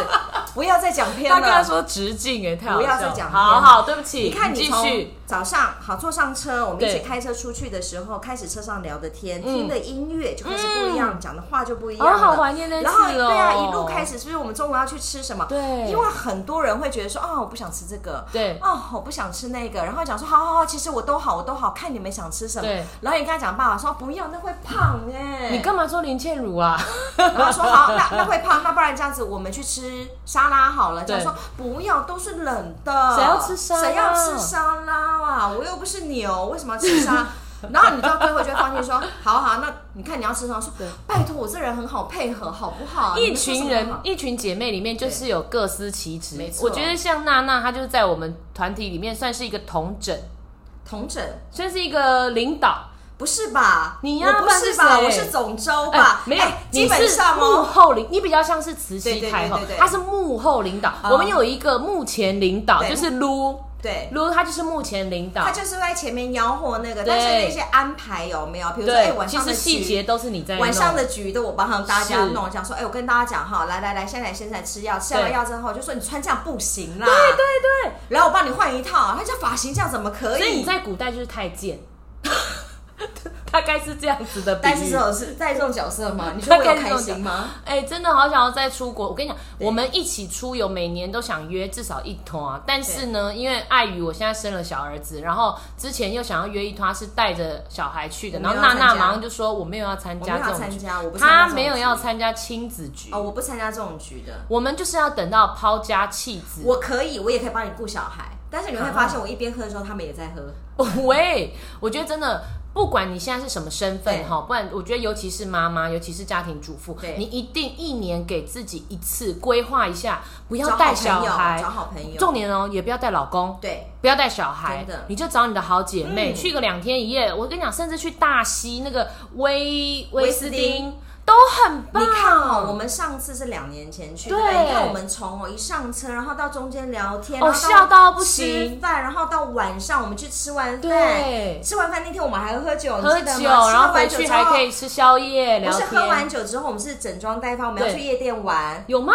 不要再讲偏他刚才了。说直径，哎，太好不要再讲偏了好好，对不起，你看，你继续。早上好坐上车，我们一起开车出去的时候，开始车上聊的天，嗯听的音乐就开始不一样，讲的话就不一样哦，了。好怀念那次然后哦。对啊，一路开始，是不是我们中午要去吃什么？对因为很多人会觉得说，哦，我不想吃这个，对哦，我不想吃那个，然后讲说，好好好，其实我都好，我都好，看你们想吃什么。对然后你跟他讲，爸爸说不要，那会胖哎、你干嘛说林倩茹啊？然后说好，那那会胖，那不然这样子，我们去吃沙拉好了。对讲说不要，都是冷的。谁要吃沙拉谁要吃沙拉啊？我又不是牛，为什么要吃沙？然后你知道最后就会放弃说，好好，那你看你要吃什么？说拜托，我这人很好配合，好不好？一群人一群姐妹里面就是有各司其职没。错我觉得像娜娜，她就是在我们团体里面算是一个同整，同整算是一个领导。不是吧？你呀我不是是吧？我是总州哎吧？没有基本上幕。后领，你比较像是慈禧太后她是幕后领导。嗯我们有一个幕前领导，就是撸，对。如他就是目前领导。他，就是在前面吆喝那个，但是那些安排有没有？比如说，哎，晚上的实细节都是你在晚上的局都我帮大家弄，讲说，哎，我跟大家讲哈，来来来，现在现在吃药，吃完药之后就说你穿这样不行啦，对对对，然后我帮你换一套，他叫发型这样怎么可以？所以你在古代就是太监，大概是这样子的比但是喻这。种是在这种角色吗？你说我有开心吗？哎、真的好想要再出国。我跟你讲，我们一起出游，每年都想约至少一团啊。但是呢，因为碍于我现在生了小儿子，然后之前又想要约一团是带着小孩去的，然后娜娜马上就说我没有要参加这种局，参加，我不参加这种她没有要局参加亲子局。哦，我不参加这种局的。我们就是要等到抛家弃子。我可以，我也可以帮你顾小孩，但是你会发现，我一边喝的时候，他们也在喝。喂，我觉得真的。不管你现在是什么身份哈，不然我觉得尤其是妈妈，尤其是家庭主妇，你一定一年给自己一次规划一下，不要带小孩，找好朋友。重点哦，也不要带老公，对，不要带小孩你就找你的好姐妹、嗯。去个两天一夜。我跟你讲，甚至去大溪那个威威斯汀都很棒。你看哦，我们上次是两年前去，对对不对？你看我们从哦一上车，然后到中间聊天，哦然后笑到不吃行饭，然后到晚上我们去吃完饭，对吃完饭那天我们还喝酒，喝酒，你记得吗然后回去吃完酒之后还可以吃宵夜聊不是喝完，酒之后，我们是整装待发，我们要去夜店玩。有吗？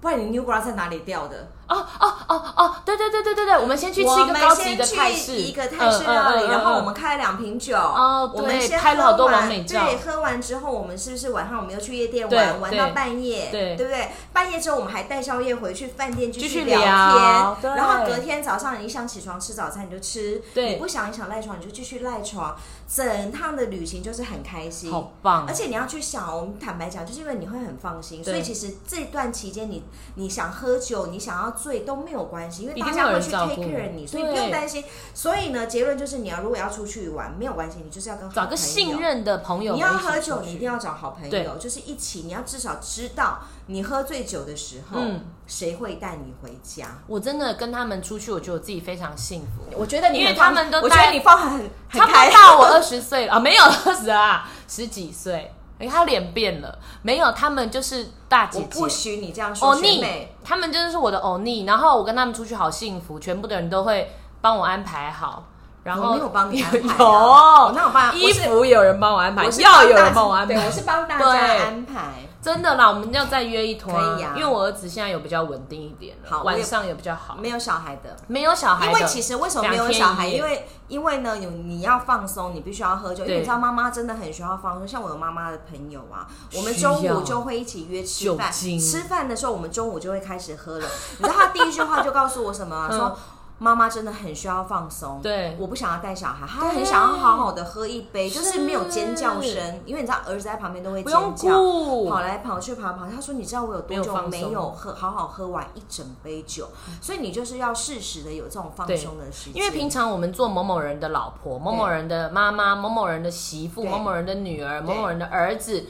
不然你 New Bra 在哪里掉的？哦哦哦哦，对对对对对对，我们先去吃一个高级的泰式，一个泰式料理，然后我们开了两瓶酒。哦我们先拍了好多喝完完美照对，喝完之后，我们是不是晚上我们又去夜店玩，玩到半夜？对对不对？半夜之后我们还带宵夜回去饭店继继续续聊天，然后隔天早上你想起床吃早餐你就吃，对你不想你想赖床你就继续赖床，整趟的旅行就是很开心。好棒而且你要去想，我们坦白讲，就是因为你会很放心，所以其实这段期间你你想喝酒，你想要醉都没有关系，因为大家会去 take care 你，所以不用担心。所以呢，结论就是你要如果要出去玩，没有关系，你就是要跟好找个。信任的朋友你。要喝酒，你一定要找好朋友，就是一起，你要至少知道你喝醉酒的时候，嗯谁会带你回家。我真的跟他们出去，我觉得我自己非常幸福。我觉得你因为他们都我觉得你放很很差不开多到我二十岁了啊，没有二十啊，十几岁。哎，他脸变了，没有，他们就是大姐姐。我不许你这样说，学欧尼妹。，他们就是我的欧尼，然后我跟他们出去好幸福，全部的人都会帮我安排好，然后有帮你安排啊 有我帮衣服有人帮我安排，我是药有人帮我安排，对，我是帮大家安排。真的啦，我们要再约一团，可以啊因为我儿子现在有比较稳定一点了，好我也晚上也比较好，没有小孩的，没有小孩的，因为其实为什么没有两天小孩？一夜因为因为呢，有你要放松，你必须要喝酒。因为你知道妈妈真的很需要放松。像我有妈妈的朋友啊，我们需要中午就会一起约吃饭。酒精吃饭的时候，我们中午就会开始喝了。你知道他第一句话就告诉我什么、啊？说。妈妈真的很需要放松，嗯对。我不想要带小孩，她很想要好好的喝一杯，就是没有尖叫声，因为你知道儿子在旁边都会尖叫，跑来跑去，跑来跑去。他说：“你知道我有多久没有喝好好喝完一整杯酒？所以你就是要适时的有这种放对。松的时间。因为平常我们做某某人的老婆、某某人的妈妈、某某人的媳妇、某某人的女儿、某某人的儿子，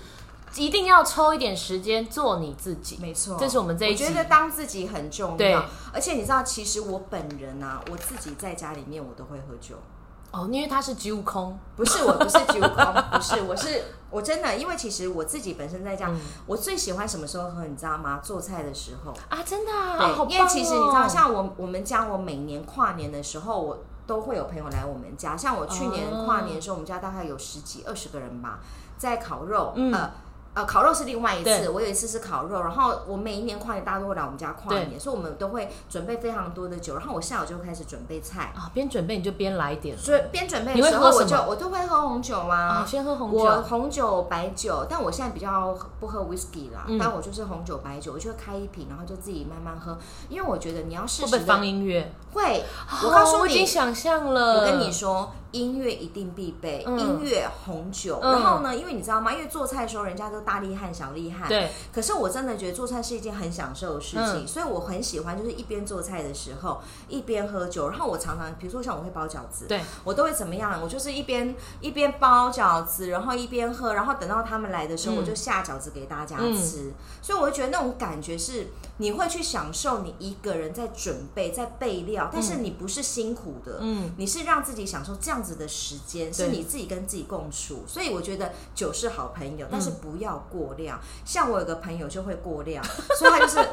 一定要抽一点时间做你自己。没错，这是我们这一集我觉得当自己很重对要，而且你知道，其实我本人啊，我自己在家里面我都会喝酒，哦，因为他是酒空，不是我不是酒空，不是我是我真的，因为其实我自己本身在家，嗯我最喜欢什么时候喝，你知道吗？做菜的时候。啊，真的啊，对，好棒因为其实你知道，哦像我我们家，我每年跨年的时候，我都会有朋友来我们家。像我去年哦跨年的时候，我们家大概有十几二十个人吧，在烤肉，嗯呃。呃，烤肉是另外一次，我有一次是烤肉，然后我每一年跨年大家都会来我们家跨年，所以我们都会准备非常多的酒，然后我下午就开始准备菜，啊，边准备你就边来一点所以边准备的时候我就我都会喝红酒啊啊，，先喝红我酒，红酒、白酒，但我现在比较不喝 whisky 啦，嗯但我就是红酒、白酒，我就会开一瓶，然后就自己慢慢喝，因为我觉得你要适时会不会放音乐？会，我告诉哦我已经，想象了。我跟你说，音乐一定必备，嗯音乐、红酒。嗯然后呢，因为你知道吗？因为做菜的时候，人家都大厉害、小厉害。。对，可是我真的觉得做菜是一件很享受的事情，嗯所以我很喜欢，就是一边做菜的时候一边喝酒。然后我常常，比如说像我会包饺子，对，我都会怎么样？我就是一边一边包饺子，然后一边喝，然后等到他们来的时候，嗯我就下饺子给大家吃。所以我就觉得那种感觉是，你会去享受你一个人在准备、在备料，但是你不是辛苦的，嗯，你是让自己享受这样子的时间，是你自己跟自己共处。所以我觉得酒是好朋友，嗯。但是不要过量。像我有个朋友就会过量，所以他就是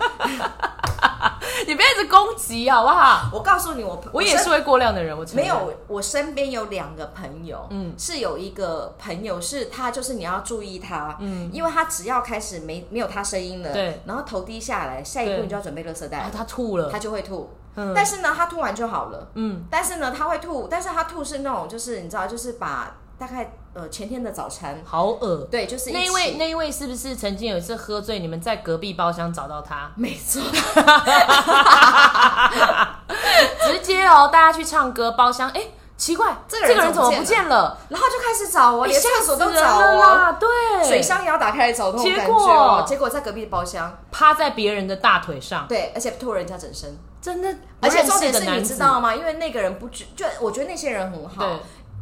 你不要一直攻击好不好？我告诉你，我我也是会过量的人，我没有，我身边有两个朋友，嗯嗯，是有一个朋友是他，就是你要注意他，嗯，因为他只要开始没没有他声音了，对。然后头低下来，下一步你就要准备垃圾袋啊，，他吐了，他就会吐。嗯。但是呢，他吐完就好了，嗯，但是呢，他会吐，但是他吐是那种，就是你知道，就是把大概呃前天的早餐，好恶。对，就是那一位那一位是不是曾经有一次喝醉，你们在隔壁包厢找到他？没错，直接哦，大家去唱歌，包厢，哎，奇怪，这个人人怎么不见了？然后就开始找我，连吓厕所都找我，了啦，对，水箱也要打开来找那种结感觉结果。在隔壁包厢，趴在别人的大腿上，对，而且吐人家整身。真的，而且重点是你知道吗？因为那个人不知，就我觉得那些人很好，对，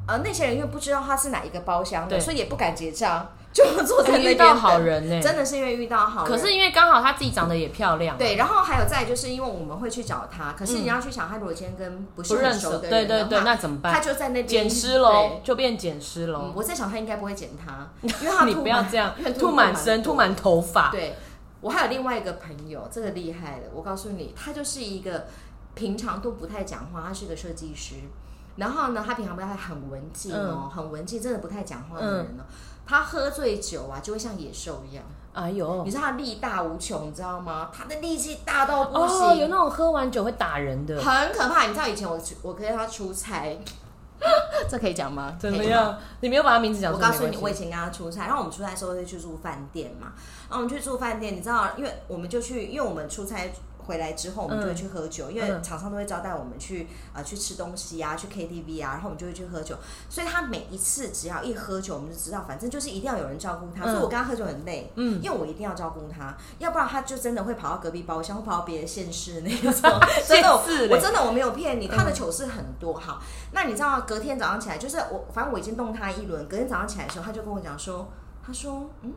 呃，那些人因为不知道他是哪一个包厢的，对。所以也不敢结账，就坐在那边遇到好人呢，真的是因为遇到好人。可是因为刚好他自己长得也漂亮，对，然后还有再就是因为我们会去找他，可是你要去想，他如果今天跟不认识很熟，的对对对，人那怎么办？他就在那边捡尸喽，就变捡尸喽嗯。我在想他应该不会捡他，因为他你不要这样，吐满身，吐满头发，对我还有另外一个朋友，这个厉害了，我告诉你，他就是一个平常都不太讲话，他是个设计师。然后呢，他平常不太很文静哦，很文静，真的不太讲话的人哦。他喝醉酒啊，就会像野兽一样。哎呦你，知道他力大无穷，你知道吗？他的力气大到不行，哦，有那种喝完酒会打人的，很可怕。你知道以前我去我跟他出差，这可以讲吗？怎么样？你没有把他名字讲出来，我告诉你，我以前跟他出差，然后我们出差的时候会去住饭店嘛，然后我们去住饭店，你知道，因为我们就去，因为我们出差。回来之后，我们就会去喝酒，因为嗯厂商都会招待我们去呃去吃东西啊，去 KTV 啊，然后我们就会去喝酒。所以他每一次只要一喝酒，我们就知道，反正就是一定要有人照顾他。嗯所以我跟他喝酒很累，嗯因为我一定要照顾他，要不然他就真的会跑到隔壁包厢，会跑到别的县市那种。真的，我真的我没有骗你，他的糗事很多。好，那你知道隔天早上起来，就是我反正我已经动他一轮，隔天早上起来的时候，他就跟我讲说，他说，嗯，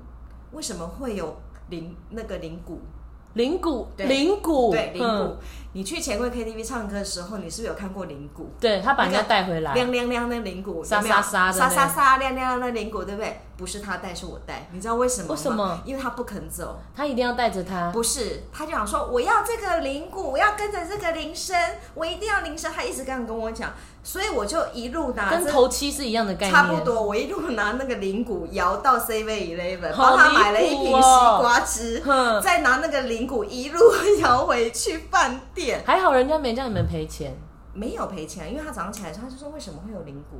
为什么会有灵那个铃鼓？铃鼓，对铃鼓，对，铃嗯鼓。你去钱柜 KTV 唱歌的时候，你是不是有看过铃鼓？对他把人家带回来，亮亮亮的铃鼓，沙沙沙的沙沙沙亮亮亮的铃鼓，对不对？不是他带，是我带。你知道为什么吗？为什么？因为他不肯走。他一定要带着他，不是，他就想说我要这个铃鼓，我要跟着这个铃声，我一定要铃声。他一直这样跟我讲，所以我就一路拿着跟头七是一样的概念，差不。多，我一路拿那个铃鼓摇到 Seven Eleven，帮他买了一瓶西瓜汁，哼再拿那个铃鼓一路 摇回去饭店。还好人家没叫你们赔钱，没有赔钱，因为他早上起来的时候，他就说为什么会有灵骨？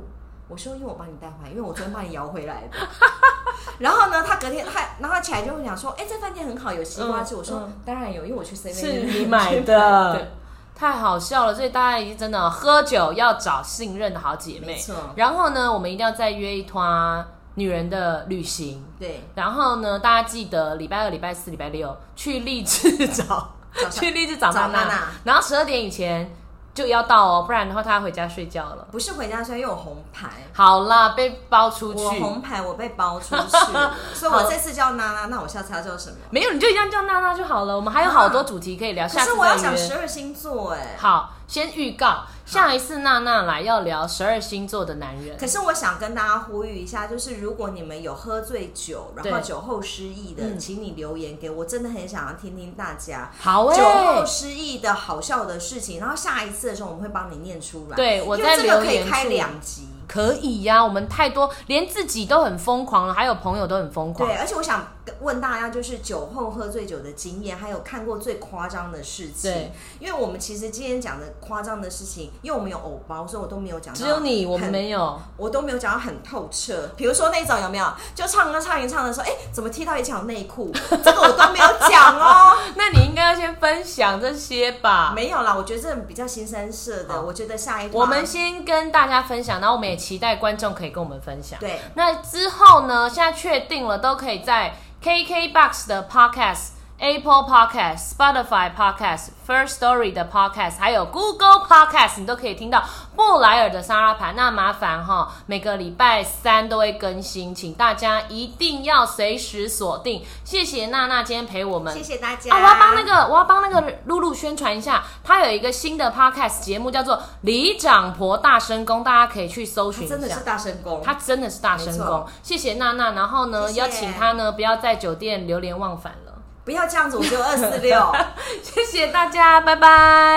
我说因为我帮你带回来，因为我昨天帮你摇回来的。然后呢，他隔天他，然后他起来就会讲说，哎、这饭店很好，有西瓜汁。嗯我说嗯当然有，因为我去 Seven 是你买的，太好笑了。所以大家已经真的喝酒要找信任的好姐妹然后呢，我们一定要再约一团女人的旅行。对，然后呢，大家记得礼拜二、礼拜四、礼拜六去励志 找去励志找娜娜找娜娜，然后十二点以前就要到哦，不然的话他要回家睡觉了。不是回家睡，因为我红牌。好啦，被包出去我，红牌，我被包出去，所以我这次叫娜娜，那我下次要叫什么？没有你就一样叫娜娜就好了。我们还有好多主题可以聊，可下次是我要讲。十二星座哎。好，先预告下一次娜娜来要聊十二星座的男人。可是我想跟大家呼吁一下，就是如果你们有喝醉酒，然后酒后失忆的，嗯请你留言给我，真的很想要听听大家好哎、酒后失忆的好笑的事情。然后下一次的时候，我们会帮你念出来。对我这个可以开两集。可以呀、我们太多，连自己都很疯狂了，还有朋友都很疯狂。对，而且我想问大家，就是酒后喝醉酒的经验，还有看过最夸张的事情。对，因为我们其实今天讲的夸张的事情，因为我们有偶包，所以我都没有讲。只有你，我们没有。我都没有讲到很透彻。比如说那种有没有，就唱歌唱一唱的时候，哎，怎么踢到一条内裤？这个我都没有讲哦。那你应该要先分享这些吧。没有啦，我觉得这种比较新三色的，我觉得下一趴我们先跟大家分享，然后我们也期待观众可以跟我们分享。对那之后呢，现在确定了，都可以在 KKBox 的 Podcast、Apple Podcast、Spotify Podcast、First Story 的 Podcast，还有 Google Podcast，你都可以听到布莱尔的沙拉盘。那麻烦哈，每个礼拜三都会更新，请大家一定要随时锁定。谢谢娜娜今天陪我们，谢谢大家。啊，我要帮那个，我要帮那个露露宣传一下，她有一个新的 podcast 节目，叫做《里长婆大声公》，大家可以去搜寻一下。真的是大声公，她真的是大声公，谢谢娜娜。然后呢，谢谢要请她呢不要在酒店流连忘返了。不要这样子，我只有二四六。谢谢大家，拜拜。